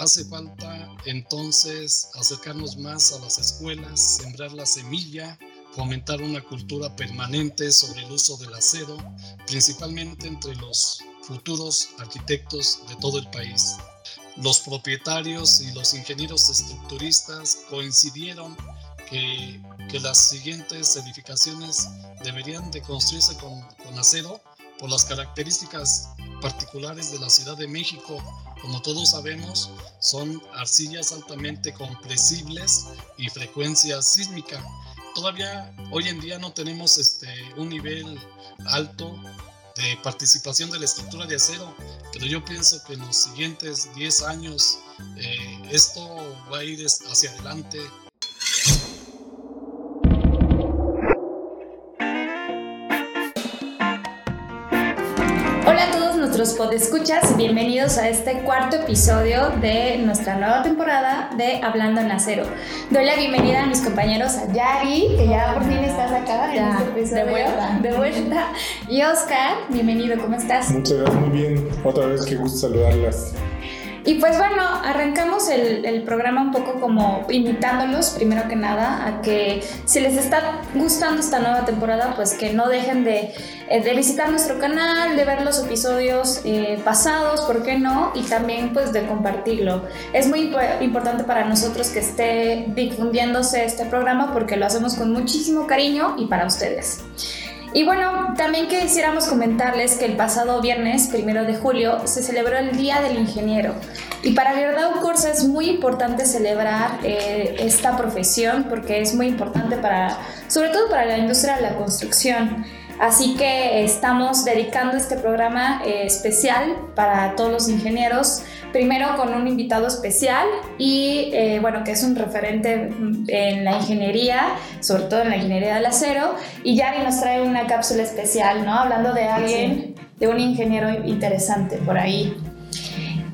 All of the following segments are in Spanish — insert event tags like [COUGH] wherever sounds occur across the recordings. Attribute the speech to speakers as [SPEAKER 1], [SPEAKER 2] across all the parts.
[SPEAKER 1] Hace falta entonces acercarnos más a las escuelas, sembrar la semilla, fomentar una cultura permanente sobre el uso del acero, principalmente entre los futuros arquitectos de todo el país. Los propietarios y los ingenieros estructuristas coincidieron que, que las siguientes edificaciones deberían de construirse con, con acero por las características particulares de la Ciudad de México. Como todos sabemos, son arcillas altamente compresibles y frecuencia sísmica. Todavía hoy en día no tenemos este, un nivel alto de participación de la estructura de acero, pero yo pienso que en los siguientes 10 años eh, esto va a ir hacia adelante
[SPEAKER 2] nuestros podescuchas, bienvenidos a este cuarto episodio de nuestra nueva temporada de Hablando en Acero. Doy la bienvenida a mis compañeros a Yari, que ya por fin estás acá en este episodio. De vuelta. De vuelta. Y Oscar, bienvenido, ¿cómo estás?
[SPEAKER 3] Muchas gracias, muy bien. Otra vez que gusto saludarlas.
[SPEAKER 2] Y pues bueno, arrancamos el, programa un poco como invitándolos, primero que nada, a que si les está gustando esta nueva temporada, pues que no dejen de, eh, de visitar nuestro canal, de ver los episodios eh, pasados, ¿por qué no? Y también pues de compartirlo. Es muy importante para nosotros que esté difundiéndose este programa porque lo hacemos con muchísimo cariño y para ustedes. Y bueno, también quisiéramos comentarles que el pasado viernes, primero de julio, se celebró el Día del Ingeniero. Y para Verdad Corsa es muy importante celebrar eh, esta profesión porque es muy importante para, sobre todo para la industria de la construcción. Así que estamos dedicando este programa eh, especial para todos los ingenieros, primero con un invitado especial y eh, bueno, que es un referente en la ingeniería, sobre todo en la ingeniería del acero, y Yari nos trae una cápsula especial, ¿no? Hablando de alguien, de un ingeniero interesante por ahí.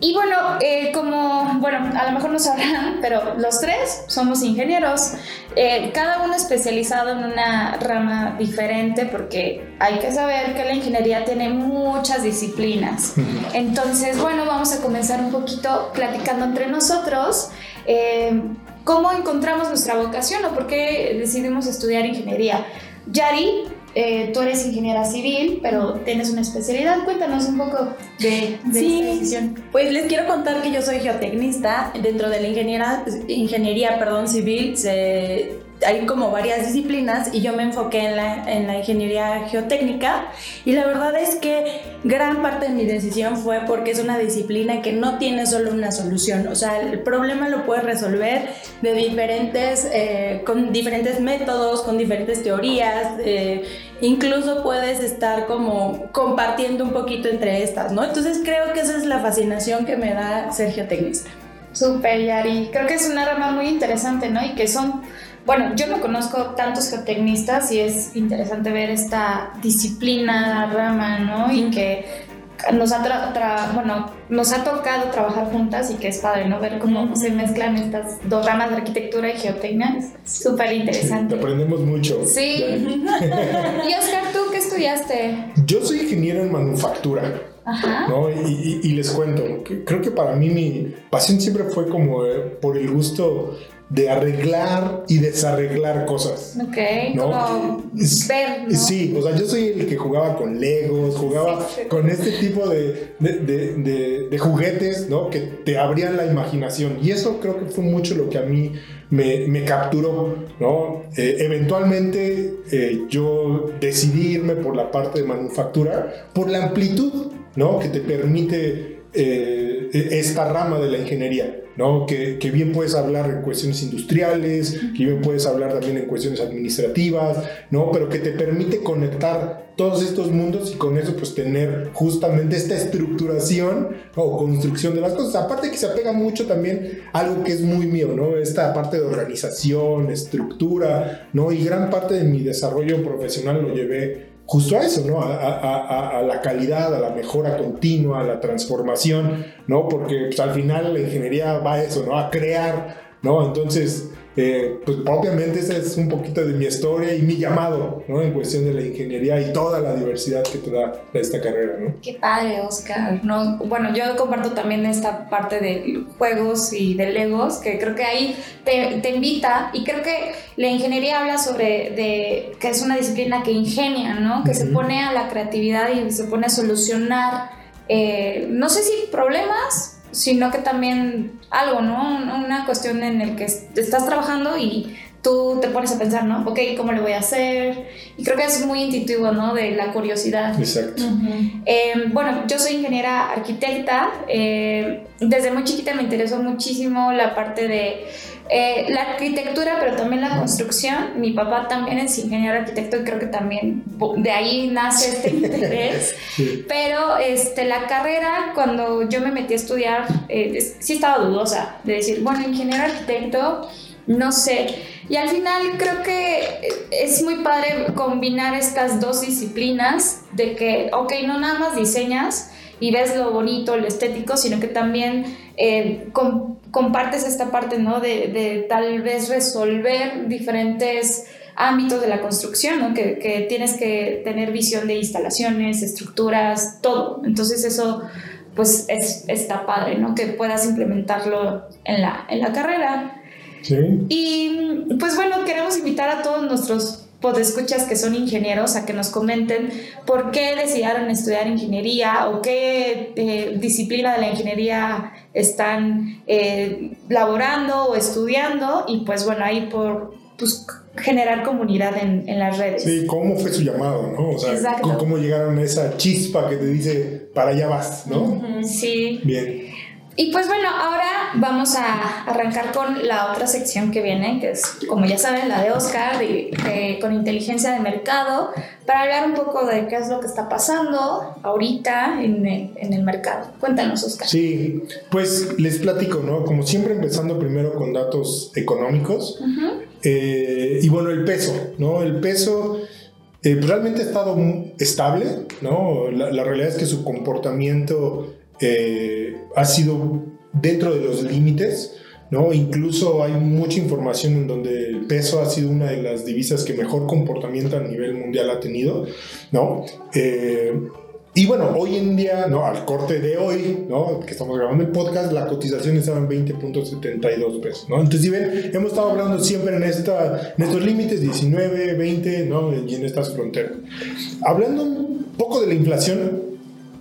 [SPEAKER 2] Y bueno, eh, como, bueno, a lo mejor no sabrán, [LAUGHS] pero los tres somos ingenieros, eh, cada uno especializado en una rama diferente porque hay que saber que la ingeniería tiene muchas disciplinas. [LAUGHS] Entonces, bueno, vamos a comenzar un poquito platicando entre nosotros. Eh, ¿Cómo encontramos nuestra vocación o por qué decidimos estudiar ingeniería? Yari eh, tú eres ingeniera civil, pero tienes una especialidad. Cuéntanos un poco de, de
[SPEAKER 4] sí, decisión. Pues les quiero contar que yo soy geotecnista. Dentro de la ingeniera, ingeniería perdón, civil se hay como varias disciplinas y yo me enfoqué en la, en la, ingeniería geotécnica y la verdad es que gran parte de mi decisión fue porque es una disciplina que no tiene solo una solución, o sea, el problema lo puedes resolver de diferentes, eh, con diferentes métodos, con diferentes teorías, eh, incluso puedes estar como compartiendo un poquito entre estas, ¿no? Entonces creo que esa es la fascinación que me da ser geotecnista.
[SPEAKER 2] Súper, Yari. Creo que es una rama muy interesante, ¿no? Y que son bueno, yo no conozco tantos geotecnistas y es interesante ver esta disciplina, rama, ¿no? Y que nos ha, bueno, nos ha tocado trabajar juntas y que es padre, ¿no? Ver cómo se mezclan estas dos ramas de arquitectura y geotecnia. Súper interesante.
[SPEAKER 3] aprendemos mucho.
[SPEAKER 2] Sí. [LAUGHS] y Oscar, ¿tú qué estudiaste?
[SPEAKER 3] Yo soy ingeniero en manufactura. Ajá. ¿no? Y, y, les cuento, creo que para mí mi pasión siempre fue como eh, por el gusto de arreglar y desarreglar cosas.
[SPEAKER 2] Ok, como ver,
[SPEAKER 3] Sí, o sea, yo soy el que jugaba con Legos, jugaba con este tipo de, de, de, juguetes, ¿no? Que te abrían la imaginación. Y eso creo que fue mucho lo que a mí me, me capturó, ¿no? Eh, eventualmente eh, yo decidí irme por la parte de manufactura, por la amplitud, ¿no? Que te permite eh, esta rama de la ingeniería. ¿no? Que, que, bien puedes hablar en cuestiones industriales, que bien puedes hablar también en cuestiones administrativas, ¿no? Pero que te permite conectar todos estos mundos y con eso pues tener justamente esta estructuración o construcción de las cosas. Aparte que se apega mucho también a algo que es muy mío, ¿no? Esta parte de organización, estructura, ¿no? Y gran parte de mi desarrollo profesional lo llevé justo a eso, ¿no? A, la calidad, a la mejora continua, a la transformación, ¿no? Porque pues, al final la ingeniería va a eso, ¿no? A crear, ¿no? Entonces, eh, pues propiamente esa es un poquito de mi historia y mi llamado, ¿no? En cuestión de la ingeniería y toda la diversidad que te da esta carrera, ¿no?
[SPEAKER 2] Qué padre, Oscar. No, bueno, yo comparto también esta parte de juegos y de Legos, que creo que ahí te, te invita y creo que la ingeniería habla sobre de, que es una disciplina que ingenia, ¿no? Que se pone a la creatividad y se pone a solucionar, eh, no sé si problemas, sino que también algo, ¿no? Una cuestión en el que estás trabajando y tú te pones a pensar, ¿no? Ok, ¿cómo le voy a hacer? Y creo que es muy intuitivo, ¿no? De la curiosidad.
[SPEAKER 3] Exacto.
[SPEAKER 2] Em, bueno, yo soy ingeniera arquitecta. Eh, desde muy chiquita me interesó muchísimo la parte de eh, la arquitectura, pero también la construcción. Mi papá también es ingeniero arquitecto y creo que también de ahí nace [LAUGHS] este interés. Pero este, la carrera, cuando yo me metí a estudiar, eh, sí estaba dudosa de decir, bueno, ingeniero arquitecto, no sé. Y al final creo que es muy padre combinar estas dos disciplinas de que, ok, no nada más diseñas y ves lo bonito, lo estético, sino que también eh, compartes esta parte, ¿no? De, tal vez resolver diferentes ámbitos de la construcción, ¿no? Que, tienes que tener visión de instalaciones, estructuras, todo. Entonces eso, pues, es, está padre, ¿no? Que puedas implementarlo en la, en la carrera.
[SPEAKER 3] Sí.
[SPEAKER 2] Y, pues bueno, queremos invitar a todos nuestros escuchas que son ingenieros a que nos comenten por qué decidieron estudiar ingeniería o qué eh, disciplina de la ingeniería están eh, laborando o estudiando y pues bueno, ahí por pues, generar comunidad en, en, las redes.
[SPEAKER 3] Sí, cómo fue su llamado, ¿no? O sea, cómo llegaron a esa chispa que te dice, para allá vas, ¿no?
[SPEAKER 2] Sí.
[SPEAKER 3] Bien.
[SPEAKER 2] Y pues bueno, ahora vamos a arrancar con la otra sección que viene, que es, como ya saben, la de Oscar, con inteligencia de mercado, para hablar un poco de qué es lo que está pasando ahorita en el, en el mercado. Cuéntanos, Oscar.
[SPEAKER 3] Sí, pues les platico, ¿no? Como siempre, empezando primero con datos económicos. Eh, y bueno, el peso, ¿no? El peso... Eh, pues realmente ha estado estable, ¿no? La, la realidad es que su comportamiento eh, ha sido dentro de los límites, ¿no? Incluso hay mucha información en donde el peso ha sido una de las divisas que mejor comportamiento a nivel mundial ha tenido, ¿no? Eh, y bueno, hoy en día, ¿no? Al corte de hoy, ¿no? Que estamos grabando el podcast, la cotización estaba en 20.72 pesos, ¿no? Entonces, si ven, hemos estado hablando siempre en, esta, en estos límites, 19, 20, ¿no? Y en estas fronteras. Hablando un poco de la inflación,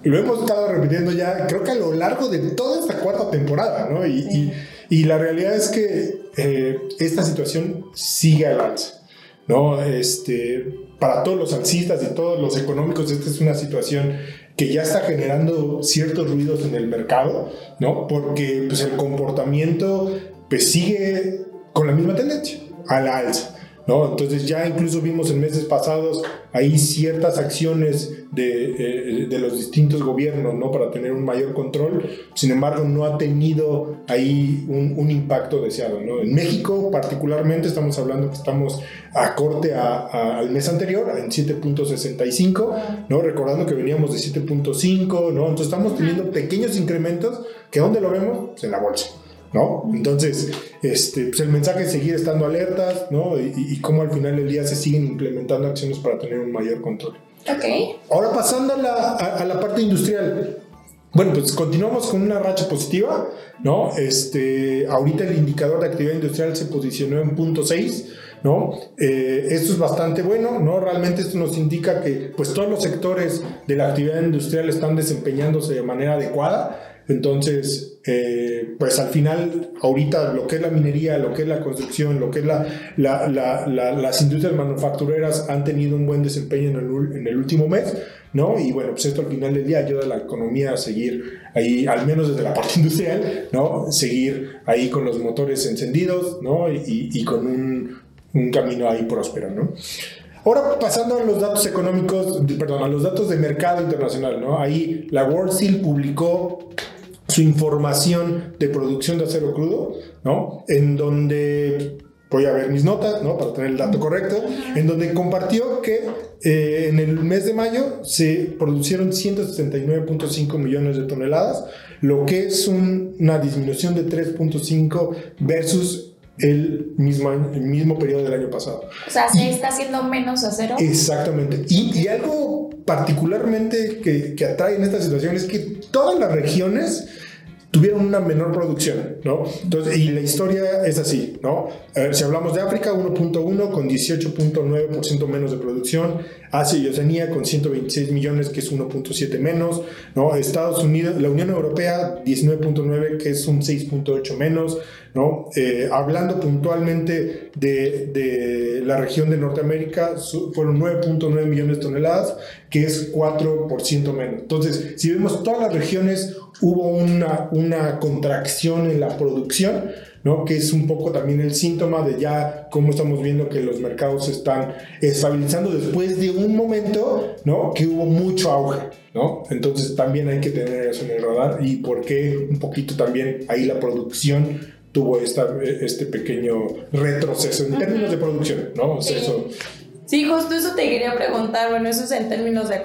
[SPEAKER 3] lo hemos estado repitiendo ya, creo que a lo largo de toda esta cuarta temporada, ¿no? Y, y, la realidad es que eh, esta situación sigue alza, ¿no? Este, para todos los alcistas y todos los económicos, esta es una situación que ya está generando ciertos ruidos en el mercado, ¿no? Porque pues, el comportamiento pues, sigue con la misma tendencia, a la alza. ¿No? Entonces ya incluso vimos en meses pasados ahí ciertas acciones de, eh, de, los distintos gobiernos, ¿no? Para tener un mayor control. Sin embargo, no ha tenido ahí un, un impacto deseado, ¿no? En México particularmente estamos hablando que estamos a corte al mes anterior, en 7.65, ¿no? Recordando que veníamos de 7.5, ¿no? Entonces estamos teniendo pequeños incrementos que ¿dónde lo vemos? En la bolsa. ¿No? Entonces, este, pues el mensaje es seguir estando alertas, ¿no? Y, y, cómo al final del día se siguen implementando acciones para tener un mayor control.
[SPEAKER 2] Ok.
[SPEAKER 3] Ahora pasando a la, a, la parte industrial. Bueno, pues continuamos con una racha positiva, ¿no? Este, ahorita el indicador de actividad industrial se posicionó en punto 6, ¿no? Eh, esto es bastante bueno, ¿no? Realmente esto nos indica que pues todos los sectores de la actividad industrial están desempeñándose de manera adecuada, entonces, eh, pues al final, ahorita lo que es la minería, lo que es la construcción, lo que es la, las industrias manufactureras han tenido un buen desempeño en el, en el, último mes, ¿no? Y bueno, pues esto al final del día ayuda a la economía a seguir ahí, al menos desde la parte [LAUGHS] industrial, ¿no? Seguir ahí con los motores encendidos, ¿no? Y, y con un, un camino ahí próspero, ¿no? Ahora pasando a los datos económicos, perdón, a los datos de mercado internacional, ¿no? Ahí la World Steel publicó su información de producción de acero crudo, ¿no? En donde voy a ver mis notas, ¿no? Para tener el dato correcto, en donde compartió que eh, en el mes de mayo se produjeron 169.5 millones de toneladas, lo que es una disminución de 3.5 versus el mismo, el mismo periodo del año pasado.
[SPEAKER 2] O sea, se está haciendo menos acero.
[SPEAKER 3] Exactamente. Y, y algo particularmente que, que, atrae en esta situación es que todas las regiones tuvieron una menor producción, ¿no? Entonces, y la historia es así, ¿no? si hablamos de África, 1.1 con 18.9% menos de producción, Asia y Oceanía con 126 millones, que es 1.7 menos, ¿no? Estados Unidos, la Unión Europea, 19.9, que es un 6.8 menos, ¿no? Eh, hablando puntualmente de, de, la región de Norteamérica, fueron 9.9 millones de toneladas, que es 4% menos. Entonces, si vemos todas las regiones, hubo una, una contracción en la producción, ¿no? que es un poco también el síntoma de ya cómo estamos viendo que los mercados se están estabilizando después de un momento ¿no? que hubo mucho auge. ¿no? Entonces también hay que tener eso en el radar y por qué un poquito también ahí la producción tuvo esta, este pequeño retroceso en términos de producción, ¿no? O sea, eso,
[SPEAKER 4] Sí, justo eso te quería preguntar. Bueno, eso es en términos de,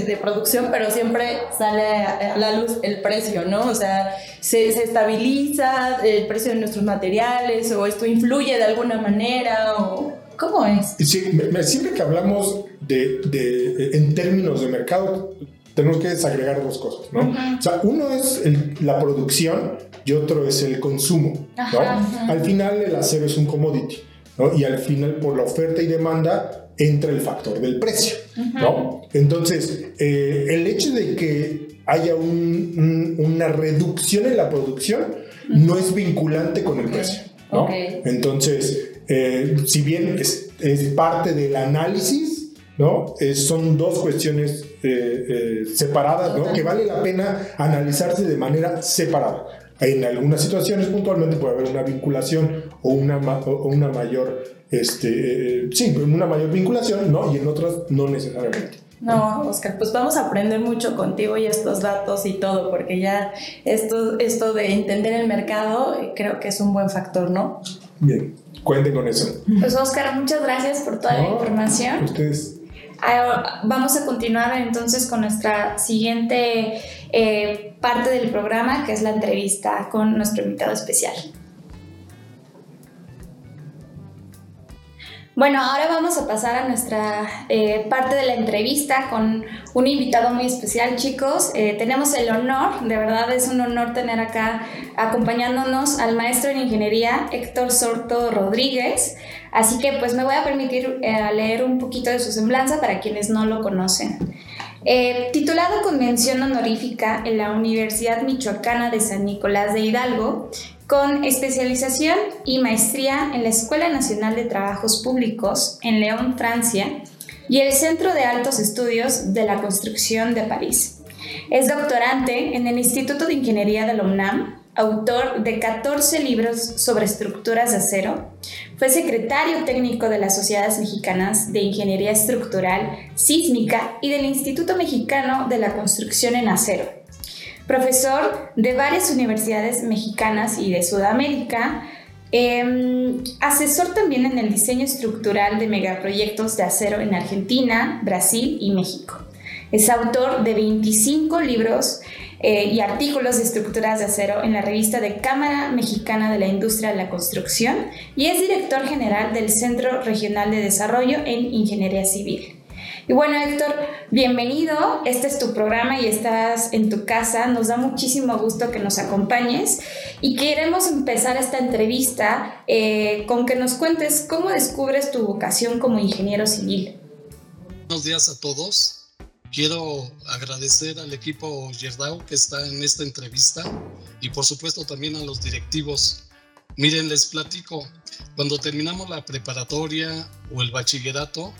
[SPEAKER 4] de producción, pero siempre sale a, la luz el precio, ¿no? O sea, se, se, estabiliza el precio de nuestros materiales o esto influye de alguna manera o ¿cómo es?
[SPEAKER 3] Sí, siempre que hablamos de, de, en términos de mercado, tenemos que desagregar dos cosas, ¿no? O sea, uno es la producción y otro es el consumo, ¿no? Al final el acero es un commodity. ¿no? Y al final, por la oferta y demanda, entra el factor del precio, ¿no? Entonces, eh, el hecho de que haya una reducción en la producción no es vinculante con el precio, ¿no? Entonces, eh, si bien es, parte del análisis, ¿no? son dos cuestiones eh, separadas, ¿no? Que vale la pena analizarse de manera separada. En algunas situaciones puntualmente puede haber una vinculación o una, o una mayor este, eh, sí, una mayor vinculación, ¿no? Y en otras no necesariamente.
[SPEAKER 4] No, Oscar, pues vamos a aprender mucho contigo y estos datos y todo, porque ya esto, esto de entender el mercado eh, creo que es un buen factor, ¿no?
[SPEAKER 3] Bien, cuenten con eso.
[SPEAKER 2] Pues Oscar, muchas gracias por toda la información.
[SPEAKER 3] Ustedes.
[SPEAKER 2] Ah, vamos a continuar entonces con nuestra siguiente eh, parte del programa, que es la entrevista con nuestro invitado especial. Bueno, ahora vamos a pasar a nuestra eh, parte de la entrevista con un invitado muy especial, chicos. Eh, tenemos el honor, de verdad es un honor tener acá acompañándonos al maestro en ingeniería Héctor Sorto Rodríguez. Así que pues me voy a permitir eh, leer un poquito de su semblanza para quienes no lo conocen. titulado con mención honorífica en la Universidad Michoacana de San Nicolás de Hidalgo, con especialización y maestría en la Escuela Nacional de Trabajos Públicos en León, Francia, y el Centro de Altos Estudios de la Construcción de París. Es doctorante en el Instituto de Ingeniería de la UNAM, autor de 14 libros sobre estructuras de acero, fue secretario técnico de las Sociedades Mexicanas de Ingeniería Estructural, Sísmica y del Instituto Mexicano de la Construcción en Acero profesor de varias universidades mexicanas y de Sudamérica, em, asesor también en el diseño estructural de megaproyectos de acero en Argentina, Brasil y México. Es autor de 25 libros eh, y artículos de estructuras de acero en la revista de Cámara Mexicana de la Industria de la Construcción y es director general del Centro Regional de Desarrollo en Ingeniería Civil. Y bueno, Héctor, bienvenido. Este es tu programa y estás en tu casa. Nos da muchísimo gusto que nos acompañes. Y queremos empezar esta entrevista eh, con que nos cuentes cómo descubres tu vocación como ingeniero civil.
[SPEAKER 1] Buenos días a todos. Quiero agradecer al equipo Yerdao que está en esta entrevista y por supuesto también a los directivos. Miren, les platico, cuando terminamos la preparatoria o el bachillerato,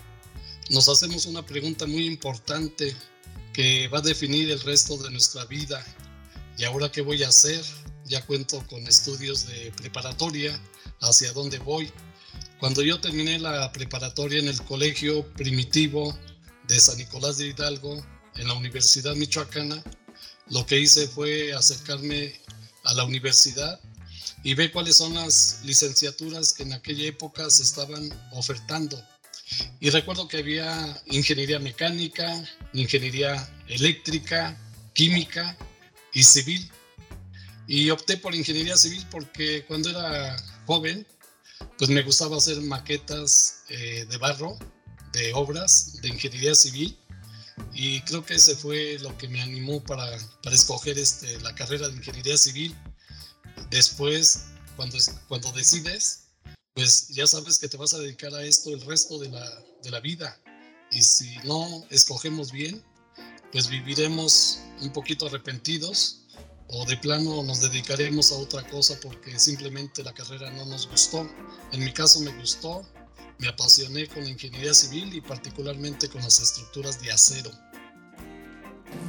[SPEAKER 1] nos hacemos una pregunta muy importante que va a definir el resto de nuestra vida. ¿Y ahora qué voy a hacer? Ya cuento con estudios de preparatoria, hacia dónde voy. Cuando yo terminé la preparatoria en el colegio primitivo de San Nicolás de Hidalgo, en la Universidad Michoacana, lo que hice fue acercarme a la universidad y ver cuáles son las licenciaturas que en aquella época se estaban ofertando y recuerdo que había ingeniería mecánica, ingeniería eléctrica, química y civil. Y opté por ingeniería civil porque cuando era joven pues me gustaba hacer maquetas eh, de barro, de obras, de ingeniería civil. Y creo que ese fue lo que me animó para, para escoger este, la carrera de ingeniería civil. Después, cuando, cuando decides, pues ya sabes que te vas a dedicar a esto el resto de la, de la vida. Y si no escogemos bien, pues viviremos un poquito arrepentidos o de plano nos dedicaremos a otra cosa porque simplemente la carrera no nos gustó. En mi caso me gustó, me apasioné con la ingeniería civil y particularmente con las estructuras de acero.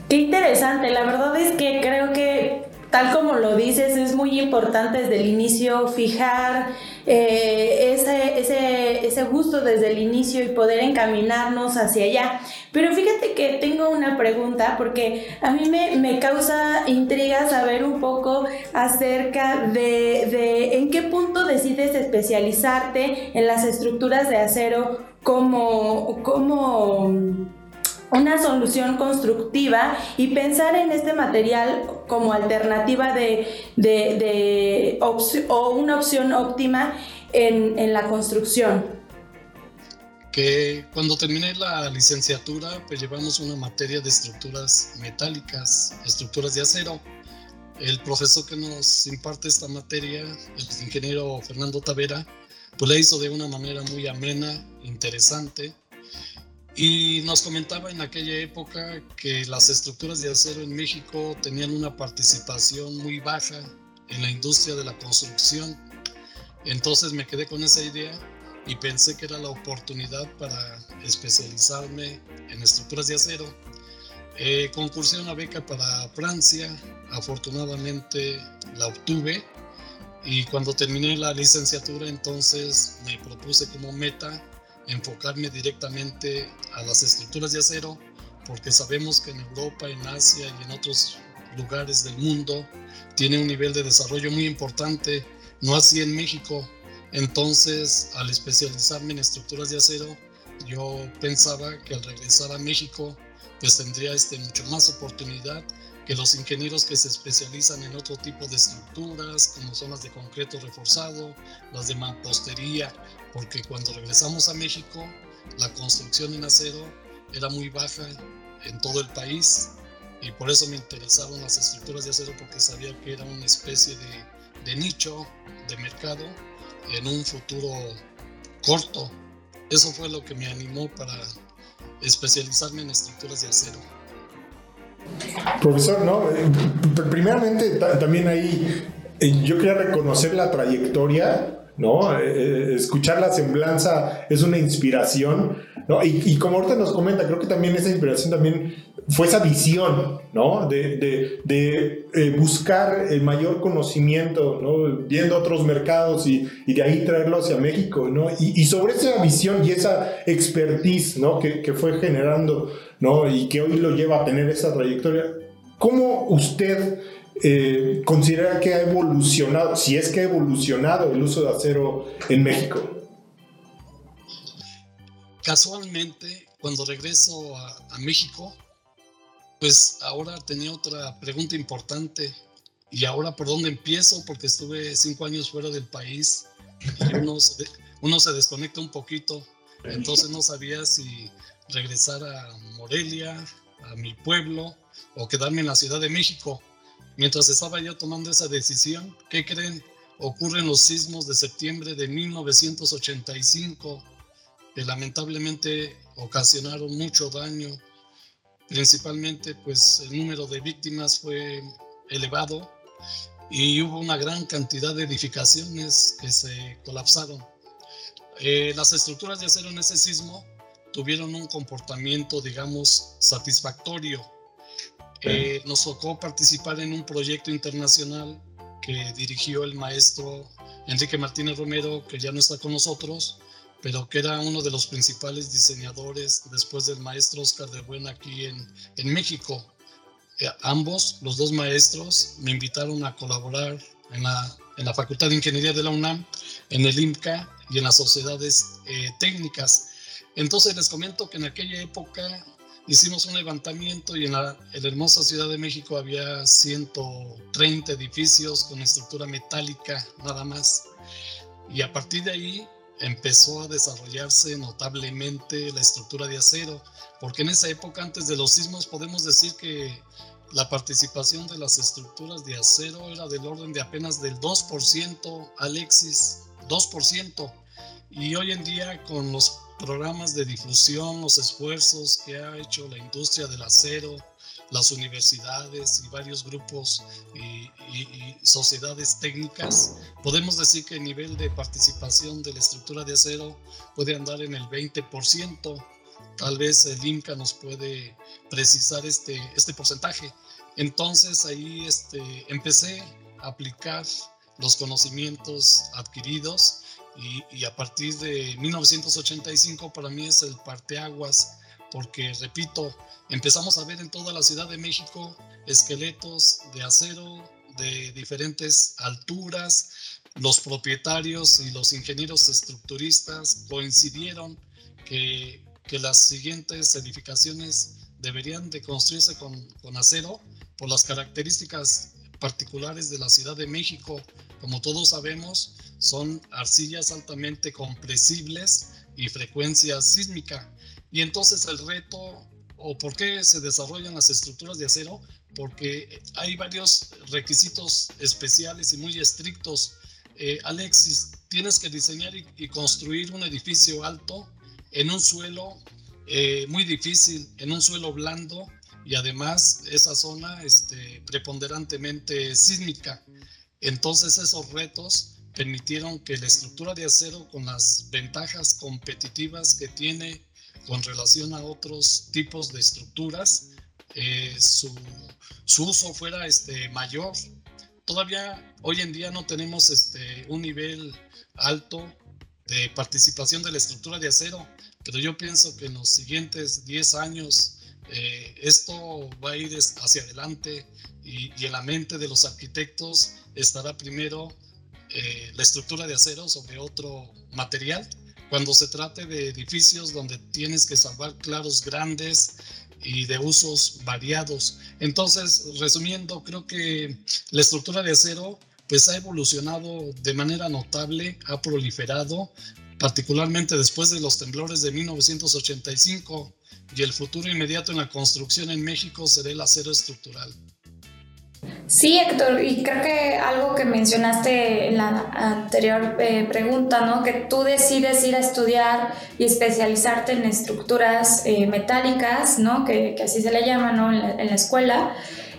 [SPEAKER 4] Qué interesante, la verdad es que creo que tal como lo dices, es muy importante desde el inicio fijar eh, ese, ese, ese, gusto desde el inicio y poder encaminarnos hacia allá. Pero fíjate que tengo una pregunta porque a mí me, me causa intriga saber un poco acerca de, de en qué punto decides especializarte en las estructuras de acero como... como una solución constructiva y pensar en este material como alternativa de, de, o una opción óptima en, en, la construcción.
[SPEAKER 1] Que cuando terminé la licenciatura, pues llevamos una materia de estructuras metálicas, estructuras de acero. El profesor que nos imparte esta materia, el ingeniero Fernando Tavera, pues la hizo de una manera muy amena, interesante y nos comentaba en aquella época que las estructuras de acero en México tenían una participación muy baja en la industria de la construcción. Entonces me quedé con esa idea y pensé que era la oportunidad para especializarme en estructuras de acero. Eh, concursé una beca para Francia, afortunadamente la obtuve y cuando terminé la licenciatura entonces me propuse como meta enfocarme directamente a las estructuras de acero, porque sabemos que en Europa, en Asia y en otros lugares del mundo tiene un nivel de desarrollo muy importante, no así en México. Entonces, al especializarme en estructuras de acero, yo pensaba que al regresar a México, pues tendría este, mucho más oportunidad que los ingenieros que se especializan en otro tipo de estructuras, como son las de concreto reforzado, las de mampostería, porque cuando regresamos a México, la construcción en acero era muy baja en todo el país y por eso me interesaron las estructuras de acero porque sabía que era una especie de, de nicho de mercado en un futuro corto. Eso fue lo que me animó para especializarme en estructuras de acero.
[SPEAKER 3] Profesor, ¿no? Eh, primeramente también ahí eh, yo quería reconocer la trayectoria ¿no? Eh, eh, escuchar la semblanza es una inspiración, ¿no? Y, como ahorita nos comenta, creo que también esa inspiración también fue esa visión, ¿no? De, eh, buscar el mayor conocimiento, ¿no? Viendo otros mercados y, de ahí traerlo hacia México, ¿no? Y, sobre esa visión y esa expertise, ¿no? Que, que fue generando, ¿no? Y que hoy lo lleva a tener esa trayectoria. ¿Cómo usted eh, considera que ha evolucionado, si es que ha evolucionado el uso de acero en México?
[SPEAKER 1] Casualmente, cuando regreso a, México, pues ahora tenía otra pregunta importante. ¿Y ahora por dónde empiezo? Porque estuve cinco años fuera del país y uno se, uno se desconecta un poquito. Entonces no sabía si regresar a Morelia, a mi pueblo, o quedarme en la Ciudad de México. Mientras estaba yo tomando esa decisión, ¿qué creen? Ocurren los sismos de septiembre de 1985 que lamentablemente ocasionaron mucho daño. Principalmente, pues el número de víctimas fue elevado y hubo una gran cantidad de edificaciones que se colapsaron. Eh, las estructuras de acero en ese sismo tuvieron un comportamiento, digamos, satisfactorio eh, nos tocó participar en un proyecto internacional que dirigió el maestro Enrique Martínez Romero, que ya no está con nosotros, pero que era uno de los principales diseñadores después del maestro Oscar de Buena aquí en, en México. Eh, ambos, los dos maestros, me invitaron a colaborar en la, en la Facultad de Ingeniería de la UNAM, en el IMCA y en las sociedades eh, técnicas. Entonces les comento que en aquella época hicimos un levantamiento y en la, hermosa Ciudad de México había 130 edificios con estructura metálica nada más. y a partir de ahí empezó a desarrollarse notablemente la estructura de acero, porque en esa época, antes de los sismos, podemos decir que la participación de las estructuras de acero era del orden de apenas del 2%, Alexis, 2%. Y hoy en día con los programas de difusión, los esfuerzos que ha hecho la industria del acero, las universidades y varios grupos y, sociedades técnicas, podemos decir que el nivel de participación de la estructura de acero puede andar en el 20%. Tal vez el INCA nos puede precisar este, este porcentaje. Entonces ahí este, empecé a aplicar los conocimientos adquiridos y, a partir de 1985 para mí es el parteaguas porque, repito, empezamos a ver en toda la Ciudad de México esqueletos de acero de diferentes alturas. Los propietarios y los ingenieros estructuristas coincidieron que, que las siguientes edificaciones deberían de construirse con, con acero por las características particulares de la Ciudad de México. Como todos sabemos, son arcillas altamente compresibles y frecuencia sísmica. Y entonces el reto, o por qué se desarrollan las estructuras de acero, porque hay varios requisitos especiales y muy estrictos. Eh, Alexis, tienes que diseñar y, construir un edificio alto en un suelo eh, muy difícil, en un suelo blando y además esa zona este, preponderantemente sísmica. Entonces esos retos permitieron que la estructura de acero con las ventajas competitivas que tiene con relación a otros tipos de estructuras, eh, su, uso fuera este, mayor. Todavía hoy en día no tenemos este, un nivel alto de participación de la estructura de acero, pero yo pienso que en los siguientes 10 años eh, esto va a ir hacia adelante y, en la mente de los arquitectos estará primero eh, la estructura de acero sobre otro material cuando se trate de edificios donde tienes que salvar claros grandes y de usos variados. Entonces, resumiendo, creo que la estructura de acero pues ha evolucionado de manera notable, ha proliferado, particularmente después de los temblores de 1985 y el futuro inmediato en la construcción en México será el acero estructural.
[SPEAKER 2] Sí, Héctor, y creo que algo que mencionaste en la anterior eh, pregunta, ¿no? Que tú decides ir a estudiar y especializarte en estructuras eh, metálicas, ¿no? Que, así se le llama, ¿no? En la, escuela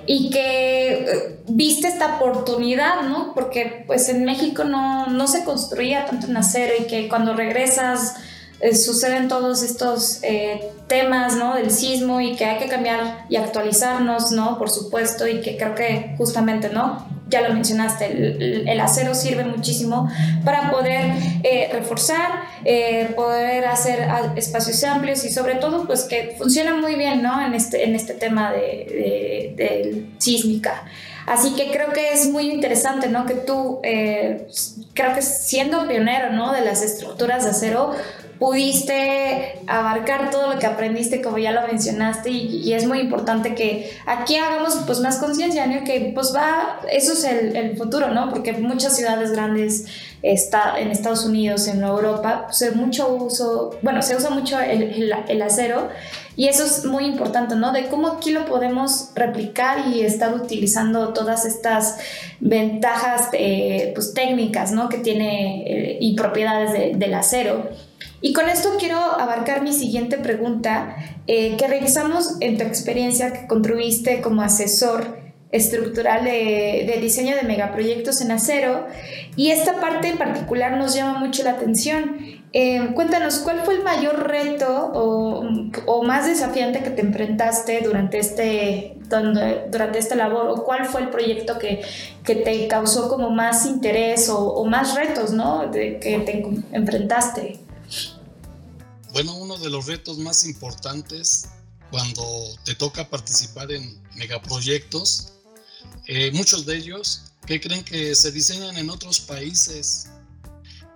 [SPEAKER 2] y que eh, viste esta oportunidad, ¿no? Porque pues en México no, no se construía tanto en acero y que cuando regresas eh, suceden todos estos eh, temas, ¿no? Del sismo y que hay que cambiar y actualizarnos, ¿no? Por supuesto, y que creo que justamente, ¿no? Ya lo mencionaste, el, acero sirve muchísimo para poder eh, reforzar, poder hacer espacios amplios y sobre todo, pues que funciona muy bien, ¿no? En este, en este tema de, de, sísmica. Así que creo que es muy interesante, ¿no? Que tú, creo que siendo pionero, ¿no? De las estructuras de acero, pudiste abarcar todo lo que aprendiste, como ya lo mencionaste, y, es muy importante que aquí hagamos pues más conciencia, ¿no? Que pues va, eso es el, el, futuro, ¿no? Porque muchas ciudades grandes está, en Estados Unidos, en Europa, pues mucho uso, bueno, se usa mucho el, el, acero, y eso es muy importante, ¿no? De cómo aquí lo podemos replicar y estar utilizando todas estas ventajas eh, pues, técnicas, ¿no? Que tiene eh, y propiedades del acero. Y con esto quiero abarcar mi siguiente pregunta, eh, que revisamos en tu experiencia que contribuiste como asesor estructural de, diseño de megaproyectos en acero. Y esta parte en particular nos llama mucho la atención. Eh, cuéntanos, ¿cuál fue el mayor reto o, o, más desafiante que te enfrentaste durante, este, durante esta labor? ¿O cuál fue el proyecto que, que te causó como más interés o, o más retos ¿no? de, que te enfrentaste?
[SPEAKER 1] Bueno, uno de los retos más importantes cuando te toca participar en megaproyectos, eh, muchos de ellos que creen que se diseñan en otros países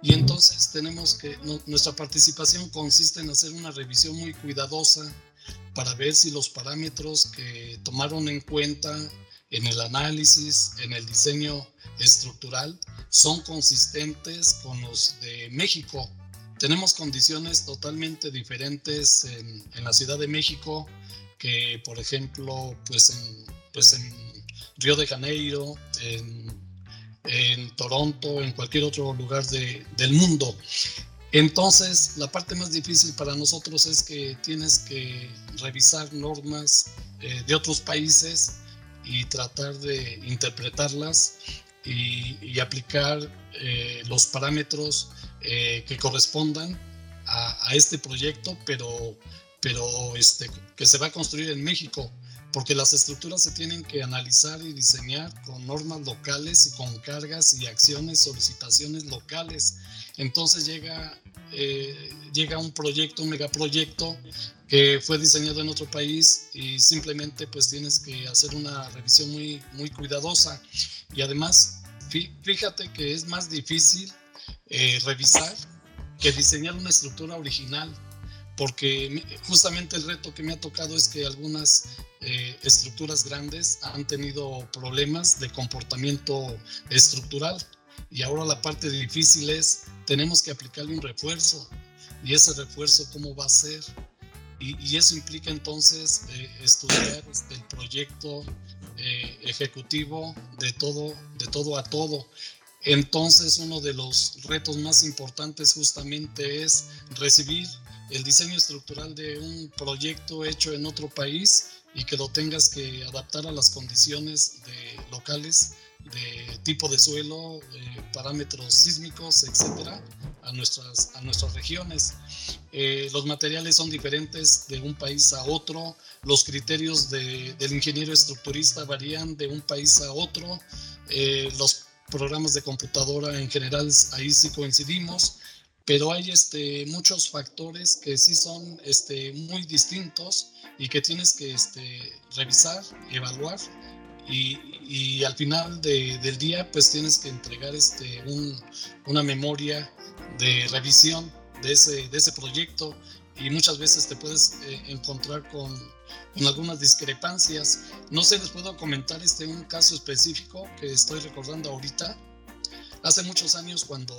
[SPEAKER 1] y entonces tenemos que, nuestra participación consiste en hacer una revisión muy cuidadosa para ver si los parámetros que tomaron en cuenta en el análisis, en el diseño estructural, son consistentes con los de México. Tenemos condiciones totalmente diferentes en, la Ciudad de México que, por ejemplo, pues en, pues en Río de Janeiro, en, Toronto, en cualquier otro lugar de, del mundo. Entonces, la parte más difícil para nosotros es que tienes que revisar normas eh, de otros países y tratar de interpretarlas y, y aplicar eh, los parámetros eh, que correspondan a, a, este proyecto, pero, pero este, que se va a construir en México porque las estructuras se tienen que analizar y diseñar con normas locales y con cargas y acciones, solicitaciones locales. Entonces llega, eh, llega un proyecto, un megaproyecto que fue diseñado en otro país y simplemente pues tienes que hacer una revisión muy, muy cuidadosa. Y además, fíjate que es más difícil eh, revisar que diseñar una estructura original porque justamente el reto que me ha tocado es que algunas eh, estructuras grandes han tenido problemas de comportamiento estructural y ahora la parte difícil es tenemos que aplicarle un refuerzo y ese refuerzo cómo va a ser y, eso implica entonces eh, estudiar este, el proyecto ejecutivo de todo de todo a todo entonces uno de los retos más importantes justamente es recibir el diseño estructural de un proyecto hecho en otro país y que lo tengas que adaptar a las condiciones de, locales de tipo de suelo, eh, parámetros sísmicos, etcétera, a nuestras, a nuestras regiones. Eh, los materiales son diferentes de un país a otro, los criterios de, del ingeniero estructurista varían de un país a otro, eh, los programas de computadora en general ahí sí coincidimos, pero hay este, muchos factores que sí son este, muy distintos y que tienes que este, revisar, evaluar y, y al final de, del día pues tienes que entregar este, un, una memoria de revisión de ese, de ese proyecto y muchas veces te puedes eh, encontrar con, con, algunas discrepancias. No sé, les puedo comentar este, un caso específico que estoy recordando ahorita hace muchos años cuando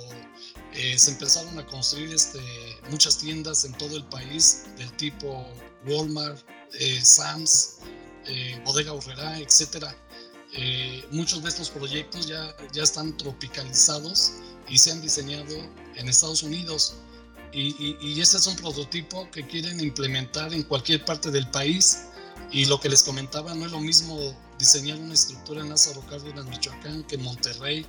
[SPEAKER 1] eh, se empezaron a construir este, muchas tiendas en todo el país del tipo Walmart, eh, Sam's, eh, Bodega Urrera, etc. Muchos de estos proyectos ya, ya están tropicalizados y se han diseñado en Estados Unidos. Y, y, este es un prototipo que quieren implementar en cualquier parte del país. Y lo que les comentaba, no es lo mismo diseñar una estructura en Lázaro Cárdenas, Michoacán, que en Monterrey,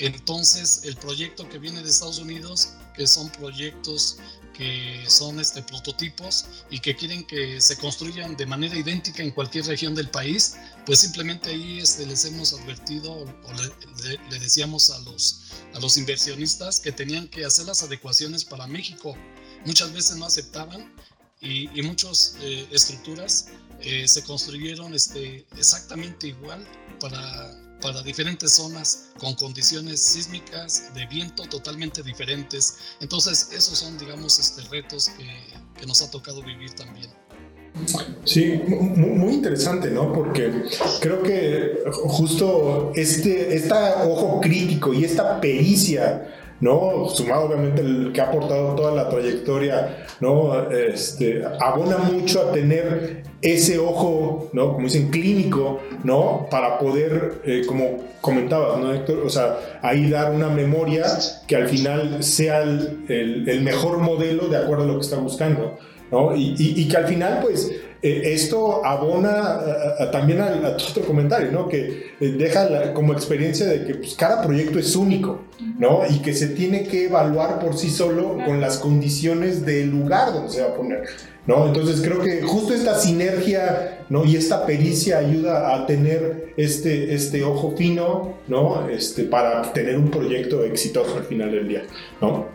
[SPEAKER 1] entonces, el proyecto que viene de Estados Unidos, que son proyectos que son este, prototipos y que quieren que se construyan de manera idéntica en cualquier región del país, pues simplemente ahí este, les hemos advertido o le, decíamos a los, a los inversionistas que tenían que hacer las adecuaciones para México. Muchas veces no aceptaban y, y muchas eh, estructuras eh, se construyeron este, exactamente igual para para diferentes zonas con condiciones sísmicas de viento totalmente diferentes. Entonces, esos son, digamos, este, retos que, que nos ha tocado vivir también.
[SPEAKER 3] Sí, muy interesante, ¿no? Porque creo que justo este, esta ojo crítico y esta pericia ¿no? Sumado obviamente el que ha aportado toda la trayectoria, ¿no? Este, abona mucho a tener ese ojo, ¿no? Como dicen, clínico, ¿no? Para poder, eh, como comentabas, ¿no, Héctor? O sea, ahí dar una memoria que al final sea el, el, mejor modelo de acuerdo a lo que está buscando, ¿no? Y, y que al final, pues, eh, esto abona a, a, también a, a, tu otro comentario, ¿no? Que eh, deja la, como experiencia de que pues, cada proyecto es único, ¿no? Y que se tiene que evaluar por sí solo con las condiciones del lugar donde se va a poner, ¿no? Entonces creo que justo esta sinergia, ¿no? Y esta pericia ayuda a tener este, este ojo fino, ¿no? Este, para tener un proyecto exitoso al final del día, ¿no?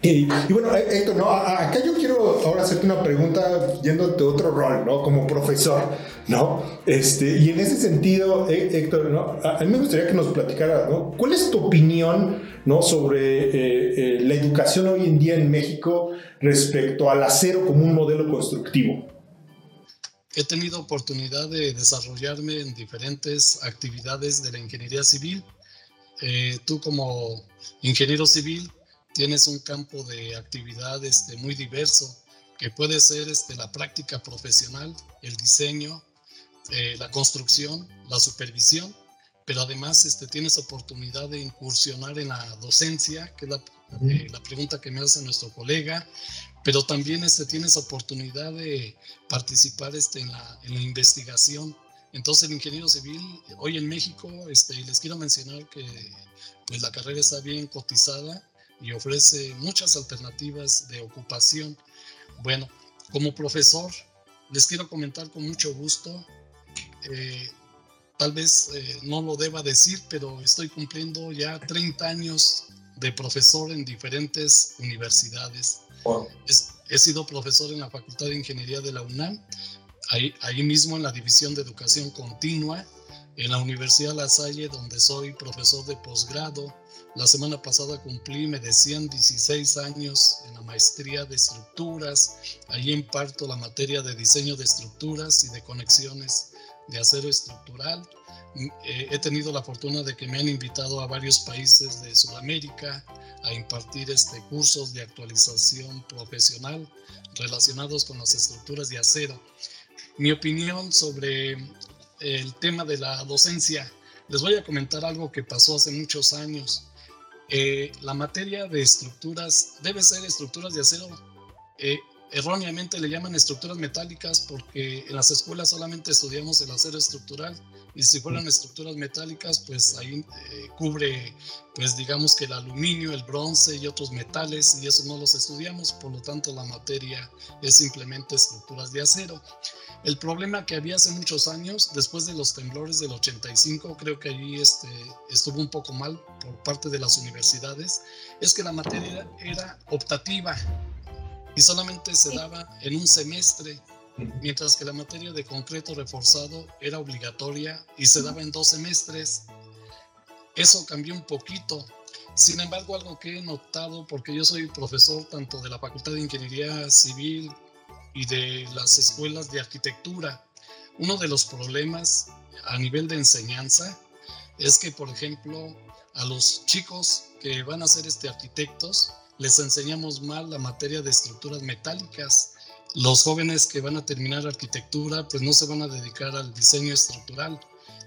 [SPEAKER 3] Y, bueno, Héctor, ¿no? acá yo quiero ahora hacerte una pregunta yendo de otro rol, ¿no? Como profesor, ¿no? Este, y en ese sentido, Héctor, ¿no? A mí me gustaría que nos platicara, ¿no? ¿Cuál es tu opinión, ¿no? Sobre eh, eh, la educación hoy en día en México respecto al acero como un modelo constructivo?
[SPEAKER 1] he tenido oportunidad de desarrollarme en diferentes actividades de la ingeniería civil. Eh, tú como ingeniero civil tienes un campo de actividad este, muy diverso, que puede ser este, la práctica profesional, el diseño, eh, la construcción, la supervisión, pero además este, tienes oportunidad de incursionar en la docencia, que es la, eh, la pregunta que me hace nuestro colega, pero también este, tienes oportunidad de participar este, en, la, en la investigación. Entonces el ingeniero civil hoy en México, este, les quiero mencionar que pues, la carrera está bien cotizada y ofrece muchas alternativas de ocupación. Bueno, como profesor, les quiero comentar con mucho gusto, eh, tal vez eh, no lo deba decir, pero estoy cumpliendo ya 30 años de profesor en diferentes universidades. he sido profesor en la Facultad de Ingeniería de la UNAM, ahí, ahí mismo en la División de Educación Continua, en la Universidad La Salle, donde soy profesor de posgrado. La semana pasada cumplí, me decían, 16 años en la maestría de estructuras. Ahí imparto la materia de diseño de estructuras y de conexiones de acero estructural. Eh, he tenido la fortuna de que me han invitado a varios países de Sudamérica a impartir este, cursos de actualización profesional relacionados con las estructuras de acero. Mi opinión sobre el tema de la docencia, les voy a comentar algo que pasó hace muchos años. Eh, la materia de estructuras debe ser estructuras de acero. Eh, erróneamente le llaman estructuras metálicas porque en las escuelas solamente estudiamos el acero estructural y si fueran estructuras metálicas pues ahí eh, cubre pues digamos que el aluminio, el bronce y otros metales y eso no los estudiamos, por lo tanto la materia es simplemente estructuras de acero. El problema que había hace muchos años, después de los temblores del 85, creo que allí este, estuvo un poco mal por parte de las universidades, es que la materia era optativa y solamente se daba en un semestre, mientras que la materia de concreto reforzado era obligatoria y se daba en dos semestres. Eso cambió un poquito. Sin embargo, algo que he notado, porque yo soy profesor tanto de la Facultad de Ingeniería Civil y de las escuelas de arquitectura, uno de los problemas a nivel de enseñanza es que, por ejemplo, a los chicos que van a ser este arquitectos, les enseñamos mal la materia de estructuras metálicas. Los jóvenes que van a terminar arquitectura, pues no se van a dedicar al diseño estructural.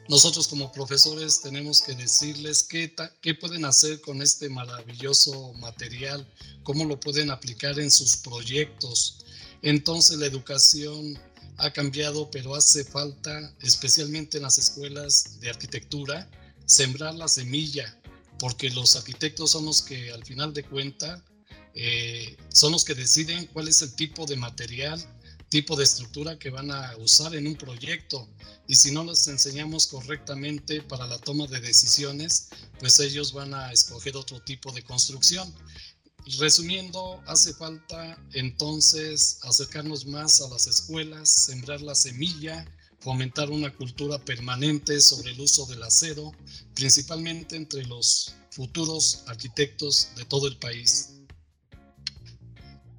[SPEAKER 1] Nosotros como profesores tenemos que decirles qué, qué pueden hacer con este maravilloso material, cómo lo pueden aplicar en sus proyectos. Entonces la educación ha cambiado, pero hace falta, especialmente en las escuelas de arquitectura, sembrar la semilla porque los arquitectos son los que al final de cuenta eh, son los que deciden cuál es el tipo de material, tipo de estructura que van a usar en un proyecto. Y si no les enseñamos correctamente para la toma de decisiones, pues ellos van a escoger otro tipo de construcción. Resumiendo, hace falta entonces acercarnos más a las escuelas, sembrar la semilla, fomentar una cultura permanente sobre el uso del acero, principalmente entre los futuros arquitectos de todo el país.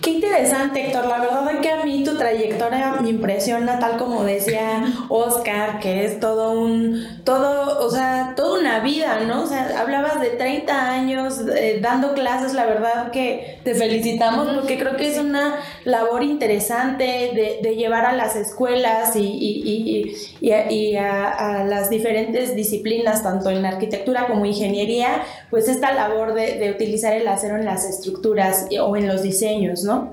[SPEAKER 4] Qué interesante, Héctor. La verdad es que a mí tu trayectoria me impresiona, tal como decía Oscar, que es todo un, todo, o sea, toda una vida, ¿no? O sea, hablabas de 30 años eh, dando clases, la verdad que te felicitamos porque creo que es una labor interesante de, llevar a las escuelas y, y, y, a, las diferentes disciplinas, tanto en arquitectura como ingeniería, pues esta labor de, de utilizar el acero en las estructuras o en los diseños, ¿no?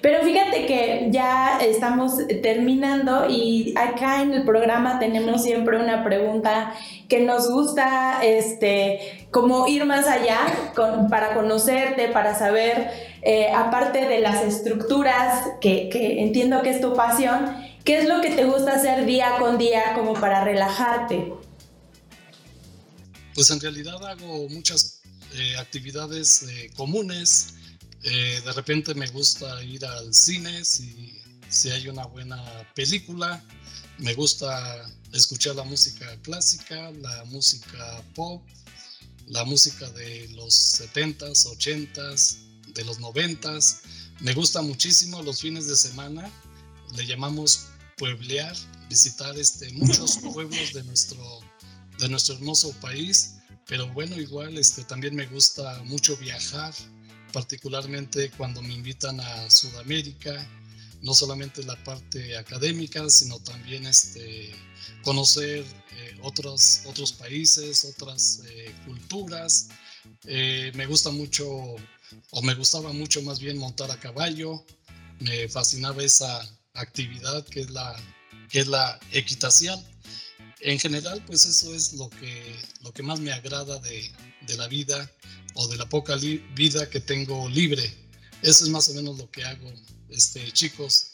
[SPEAKER 4] Pero fíjate que ya estamos terminando y acá en el programa tenemos siempre una pregunta que nos gusta, este, como ir más allá para conocerte, para saber, eh, aparte de las estructuras, que, entiendo que es tu pasión, ¿qué es lo que te gusta hacer día con día como para relajarte?
[SPEAKER 1] Pues en realidad hago muchas eh, actividades eh, comunes eh, de repente me gusta ir al cine si, si hay una buena película. Me gusta escuchar la música clásica, la música pop, la música de los 70s, 80s, de los 90s. Me gusta muchísimo los fines de semana. Le llamamos pueblear, visitar este, muchos [LAUGHS] pueblos de nuestro, de nuestro hermoso país, pero bueno, igual este, también me gusta mucho viajar, particularmente cuando me invitan a Sudamérica, no solamente la parte académica, sino también este, conocer eh, otros, otros países, otras eh, culturas. Eh, me gusta mucho, o me gustaba mucho más bien montar a caballo, me fascinaba esa actividad que es la, que es la equitación. En general, pues eso es lo que, lo que más me agrada de, de la vida o de la poca vida que tengo libre. Eso es más o menos lo que hago, este, chicos.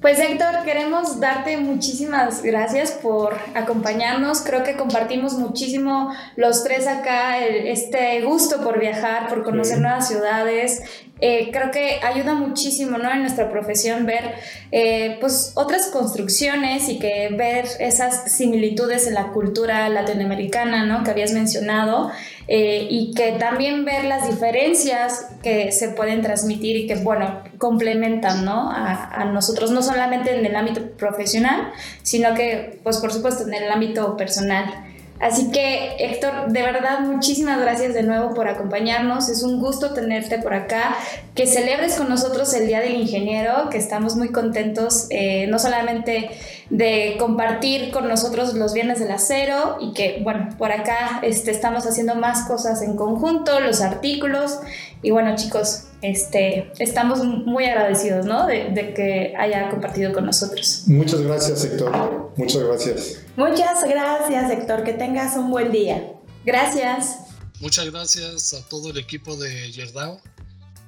[SPEAKER 2] Pues Héctor, queremos darte muchísimas gracias por acompañarnos. Creo que compartimos muchísimo los tres acá este gusto por viajar, por conocer nuevas ciudades. Eh, creo que ayuda muchísimo ¿no? en nuestra profesión ver eh, pues, otras construcciones y que ver esas similitudes en la cultura latinoamericana ¿no? que habías mencionado. Eh, y que también ver las diferencias que se pueden transmitir y que, bueno, complementan a, a, nosotros, no solamente en el ámbito profesional, sino que, pues por supuesto, en el ámbito personal. Así que Héctor, de verdad muchísimas gracias de nuevo por acompañarnos. Es un gusto tenerte por acá. Que celebres con nosotros el Día del Ingeniero, que estamos muy contentos eh, no solamente de compartir con nosotros los viernes del acero y que, bueno, por acá este, estamos haciendo más cosas en conjunto, los artículos. Y bueno, chicos, este, estamos muy agradecidos ¿no? de, de que haya compartido con nosotros.
[SPEAKER 3] Muchas gracias, Héctor. Muchas gracias.
[SPEAKER 4] Muchas gracias, Héctor. Que tengas un buen día.
[SPEAKER 2] Gracias.
[SPEAKER 1] Muchas gracias a todo el equipo de Yerdao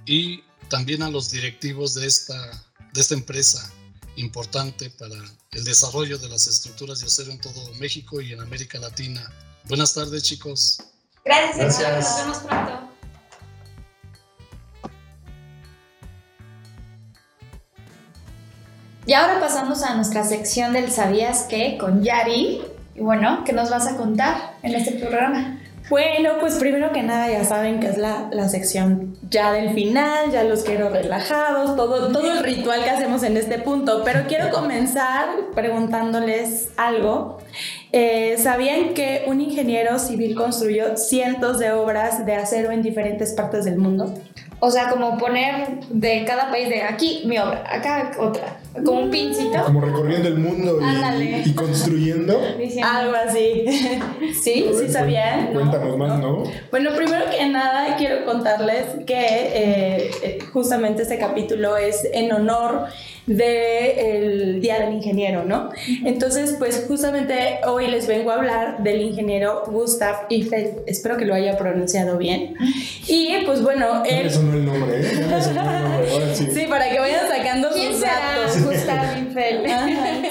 [SPEAKER 1] y también a los directivos de esta, de esta empresa importante para el desarrollo de las estructuras de acero en todo México y en América Latina. Buenas tardes, chicos.
[SPEAKER 2] Gracias. Gracias. Nos vemos pronto. Y ahora pasamos a nuestra sección del ¿Sabías qué? con Yari. Y bueno, ¿qué nos vas a contar en este programa?
[SPEAKER 4] Bueno, pues primero que nada ya saben que es la, la, sección ya del final, ya los quiero relajados, todo, todo el ritual que hacemos en este punto, pero quiero comenzar preguntándoles algo. Eh, ¿Sabían que un ingeniero civil construyó cientos de obras de acero en diferentes partes del mundo?
[SPEAKER 2] O sea, como poner de cada país de aquí mi obra, acá otra, como un pincito.
[SPEAKER 3] Como recorriendo el mundo y, y construyendo.
[SPEAKER 4] Algo así. [LAUGHS] ¿Sí? ¿Sí sabían?
[SPEAKER 3] Cuéntanos más, ¿no?
[SPEAKER 4] Bueno, primero que nada quiero contarles que eh, eh, justamente este capítulo es en honor del Día del Ingeniero, ¿no? Entonces, pues justamente hoy les vengo a hablar del ingeniero Gustav Eiffel, espero que lo haya pronunciado bien. Y pues bueno,
[SPEAKER 3] él... Eso no el nombre, ¿eh? el nombre,
[SPEAKER 4] sí. sí. para que vayan sacando
[SPEAKER 2] ¿Quién
[SPEAKER 4] sus
[SPEAKER 2] será
[SPEAKER 4] datos.
[SPEAKER 2] Gustav [LAUGHS] Eiffel?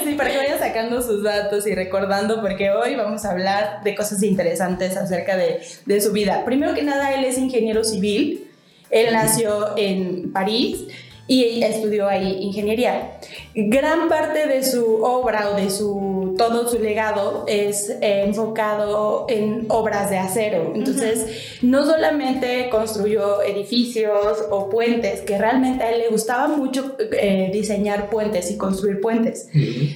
[SPEAKER 4] sí, para que vayan sacando sus datos y recordando, porque hoy vamos a hablar de cosas interesantes acerca de, de su vida. Primero que nada, él es ingeniero civil, él nació en París y estudió ahí ingeniería. Gran parte de su obra o de su todo su legado es eh, enfocado en obras de acero. Entonces, no solamente construyó edificios o puentes, que realmente a él le gustaba mucho eh, diseñar puentes y construir puentes,